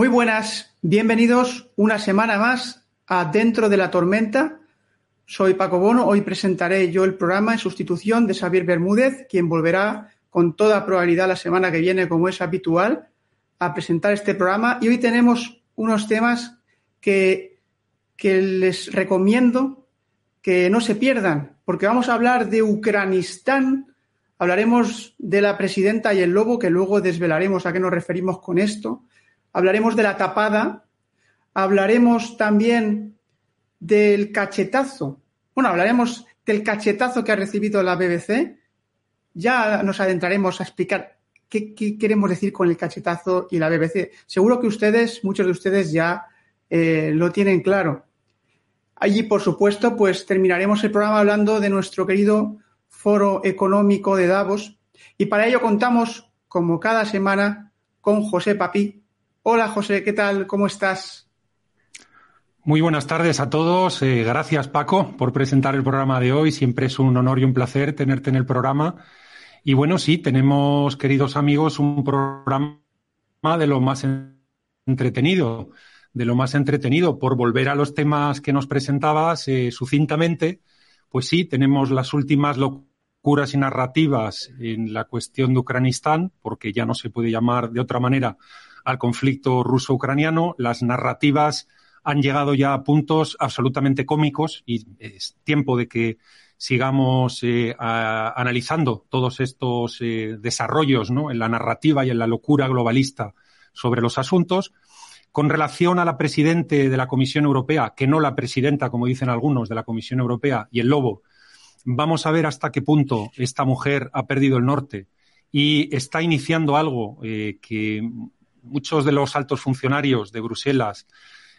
Muy buenas, bienvenidos una semana más a Dentro de la Tormenta. Soy Paco Bono, hoy presentaré yo el programa en sustitución de Xavier Bermúdez, quien volverá con toda probabilidad la semana que viene, como es habitual, a presentar este programa. Y hoy tenemos unos temas que, que les recomiendo que no se pierdan, porque vamos a hablar de Ucranistán, hablaremos de la presidenta y el lobo, que luego desvelaremos a qué nos referimos con esto hablaremos de la tapada, hablaremos también del cachetazo. Bueno, hablaremos del cachetazo que ha recibido la BBC. Ya nos adentraremos a explicar qué, queremos decir con el cachetazo y la BBC. Seguro que ustedes, muchos de ustedes ya eh, lo tienen claro. Allí, por supuesto, pues terminaremos el programa hablando de nuestro querido Foro Económico de Davos. Y para ello contamos, como cada semana, con José Papí, Hola José, ¿qué tal? ¿Cómo estás? Muy buenas tardes a todos. Eh, gracias Paco por presentar el programa de hoy. Siempre es un honor y un placer tenerte en el programa. Y bueno, sí, tenemos, queridos amigos, un programa de lo más entretenido, de lo más entretenido. Por volver a los temas que nos presentabas eh, sucintamente, pues sí, tenemos las últimas locuras y narrativas en la cuestión de Ucranistán, porque ya no se puede llamar de otra manera al conflicto ruso-ucraniano. Las narrativas han llegado ya a puntos absolutamente cómicos y es tiempo de que sigamos eh, analizando todos estos eh, desarrollos en la narrativa y en la locura globalista sobre los asuntos. Con relación a la presidente de la Comisión Europea, que no la presidenta, como dicen algunos, de la Comisión Europea y el lobo, vamos a ver hasta qué punto esta mujer ha perdido el norte y está iniciando algo eh, que muchos de los altos funcionarios de Bruselas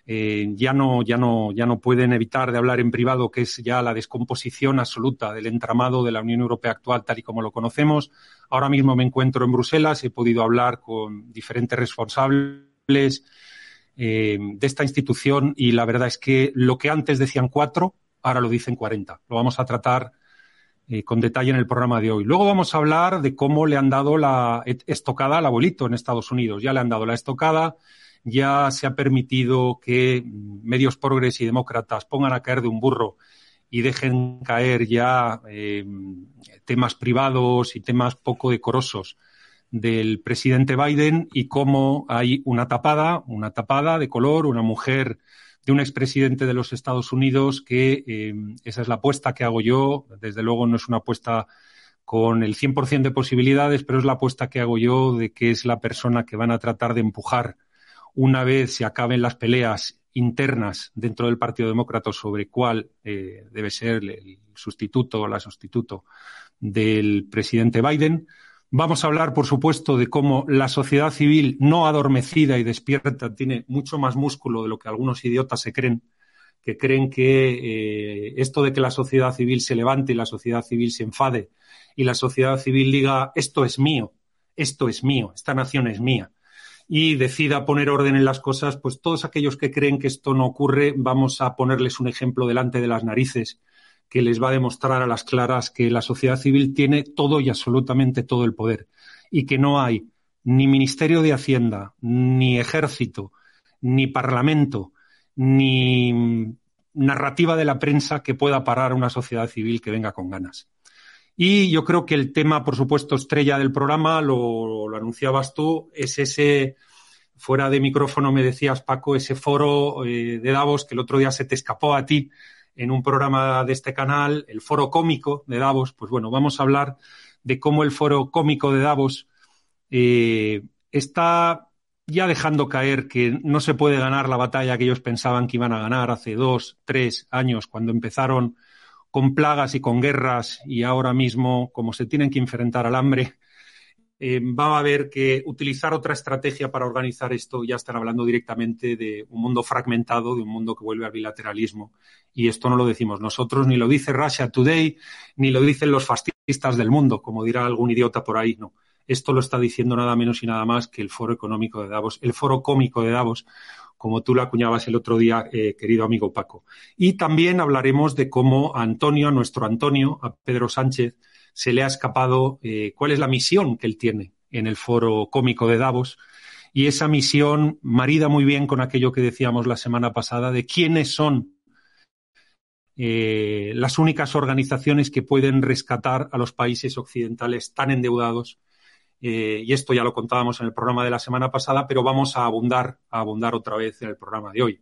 eh, ya, no, ya, no, ya no pueden evitar de hablar en privado, que es ya la descomposición absoluta del entramado de la Unión Europea actual, tal y como lo conocemos. Ahora mismo me encuentro en Bruselas, he podido hablar con diferentes responsables eh, de esta institución y la verdad es que lo que antes decían cuatro, ahora lo dicen cuarenta. Lo vamos a tratar eh, con detalle en el programa de hoy. Luego vamos a hablar de cómo le han dado la estocada al abuelito en Estados Unidos. Ya le han dado la estocada, ya se ha permitido que medios progres y demócratas pongan a caer de un burro y dejen caer ya eh, temas privados y temas poco decorosos del presidente Biden y cómo hay una tapada, una tapada de color, una mujer de un expresidente de los Estados Unidos que eh, esa es la apuesta que hago yo. Desde luego no es una apuesta con el 100% de posibilidades, pero es la apuesta que hago yo de que es la persona que van a tratar de empujar una vez se acaben las peleas internas dentro del Partido Demócrata sobre cuál eh, debe ser el sustituto o la sustituto del presidente Biden. Vamos a hablar, por supuesto, de cómo la sociedad civil no adormecida y despierta tiene mucho más músculo de lo que algunos idiotas se creen, que creen que eh, esto de que la sociedad civil se levante y la sociedad civil se enfade y la sociedad civil diga esto es mío, esto es mío, esta nación es mía y decida poner orden en las cosas, pues todos aquellos que creen que esto no ocurre, vamos a ponerles un ejemplo delante de las narices que les va a demostrar a las claras que la sociedad civil tiene todo y absolutamente todo el poder y que no hay ni Ministerio de Hacienda, ni Ejército, ni Parlamento, ni narrativa de la prensa que pueda parar una sociedad civil que venga con ganas. Y yo creo que el tema, por supuesto, estrella del programa, lo, anunciabas tú, es ese, fuera de micrófono me decías, Paco, ese foro eh, de Davos que el otro día se te escapó a ti, en un programa de este canal, el Foro Cómico de Davos, pues bueno, vamos a hablar de cómo el Foro Cómico de Davos eh, está ya dejando caer que no se puede ganar la batalla que ellos pensaban que iban a ganar hace dos, tres años, cuando empezaron con plagas y con guerras y ahora mismo, como se tienen que enfrentar al hambre, eh, va a haber que utilizar otra estrategia para organizar esto. Ya están hablando directamente de un mundo fragmentado, de un mundo que vuelve al bilateralismo. Y esto no lo decimos nosotros, ni lo dice Russia Today, ni lo dicen los fascistas del mundo, como dirá algún idiota por ahí. No. Esto lo está diciendo nada menos y nada más que el Foro Económico de Davos, el Foro Cómico de Davos, como tú lo acuñabas el otro día, eh, querido amigo Paco. Y también hablaremos de cómo a Antonio, a nuestro Antonio, a Pedro Sánchez, se le ha escapado eh, cuál es la misión que él tiene en el foro cómico de Davos y esa misión marida muy bien con aquello que decíamos la semana pasada de quiénes son eh, las únicas organizaciones que pueden rescatar a los países occidentales tan endeudados. Eh, y esto ya lo contábamos en el programa de la semana pasada, pero vamos a abundar, a abundar otra vez en el programa de hoy.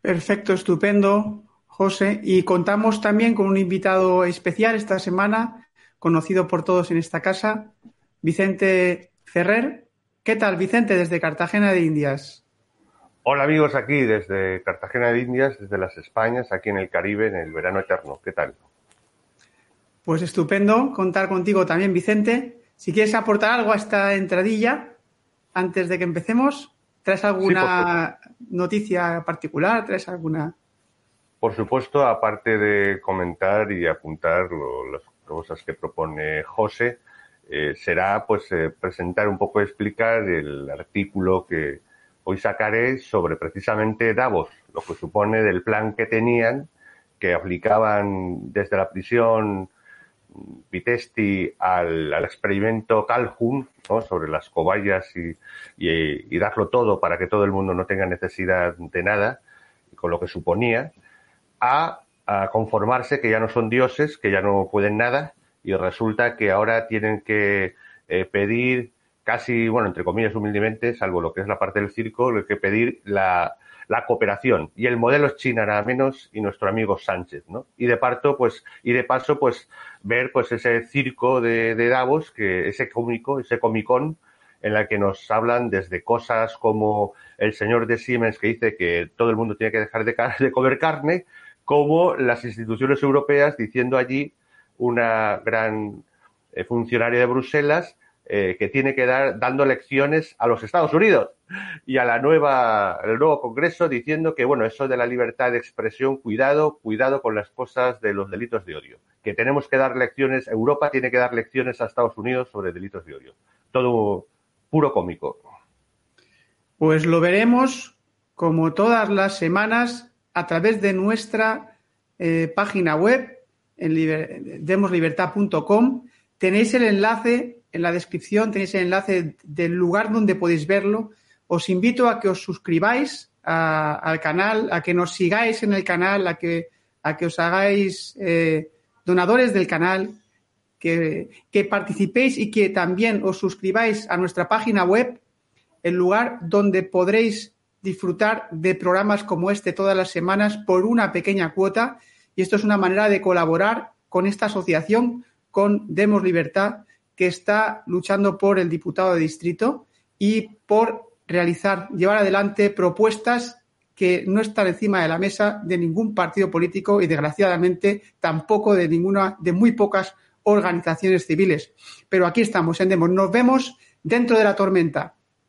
Perfecto, estupendo, José. Y contamos también con un invitado especial esta semana, conocido por todos en esta casa, Vicente Ferrer. ¿Qué tal, Vicente, desde Cartagena de Indias? Hola amigos, aquí desde Cartagena de Indias, desde las Españas, aquí en el Caribe, en el verano eterno. ¿Qué tal? Pues estupendo contar contigo también, Vicente. Si quieres aportar algo a esta entradilla, antes de que empecemos, ¿traes alguna noticia particular? ¿Traes alguna...? Por supuesto, aparte de comentar y apuntar las cosas que propone José, eh, será pues eh, presentar un poco, explicar el artículo que, hoy sacaré sobre precisamente Davos, lo que supone del plan que tenían, que aplicaban desde la prisión Pitesti al, experimento Calhoun, sobre las cobayas y, darlo todo para que todo el mundo no tenga necesidad de nada, con lo que suponía, a, conformarse que ya no son dioses, que ya no pueden nada, y resulta que ahora tienen que eh, pedir casi, bueno, entre comillas, humildemente, salvo lo que es la parte del circo, lo que pedir la, la cooperación. Y el modelo es China, nada menos, y nuestro amigo Sánchez, ¿no? Y de parto, pues, y de paso, pues, ver, pues, ese circo de, de Davos, que, ese cómico, ese comicón, en la que nos hablan desde cosas como el señor de Siemens que dice que todo el mundo tiene que dejar de, de comer carne, como las instituciones europeas diciendo allí una gran eh, funcionaria de Bruselas eh, que tiene que dar dando lecciones a los Estados Unidos y a la nueva, el nuevo Congreso diciendo que, bueno, eso de la libertad de expresión, cuidado, cuidado con las cosas de los delitos de odio. Que tenemos que dar lecciones, Europa tiene que dar lecciones a Estados Unidos sobre delitos de odio. Todo puro cómico. Pues lo veremos como todas las semanas a través de nuestra eh, página web en demoslibertad.com. Tenéis el enlace en la descripción tenéis el enlace del lugar donde podéis verlo. Os invito a que os suscribáis al canal, a que nos sigáis en el canal, a que, a que os hagáis eh, donadores del canal, que, que participéis y que también os suscribáis a nuestra página web, el lugar donde podréis disfrutar de programas como este todas las semanas por una pequeña cuota. Y esto es una manera de colaborar con esta asociación, con Demos Libertad, que está luchando por el diputado de distrito y por realizar, llevar adelante propuestas que no están encima de la mesa de ningún partido político y desgraciadamente tampoco de ninguna, de muy pocas organizaciones civiles. Pero aquí estamos en Demos. Nos vemos dentro de la tormenta.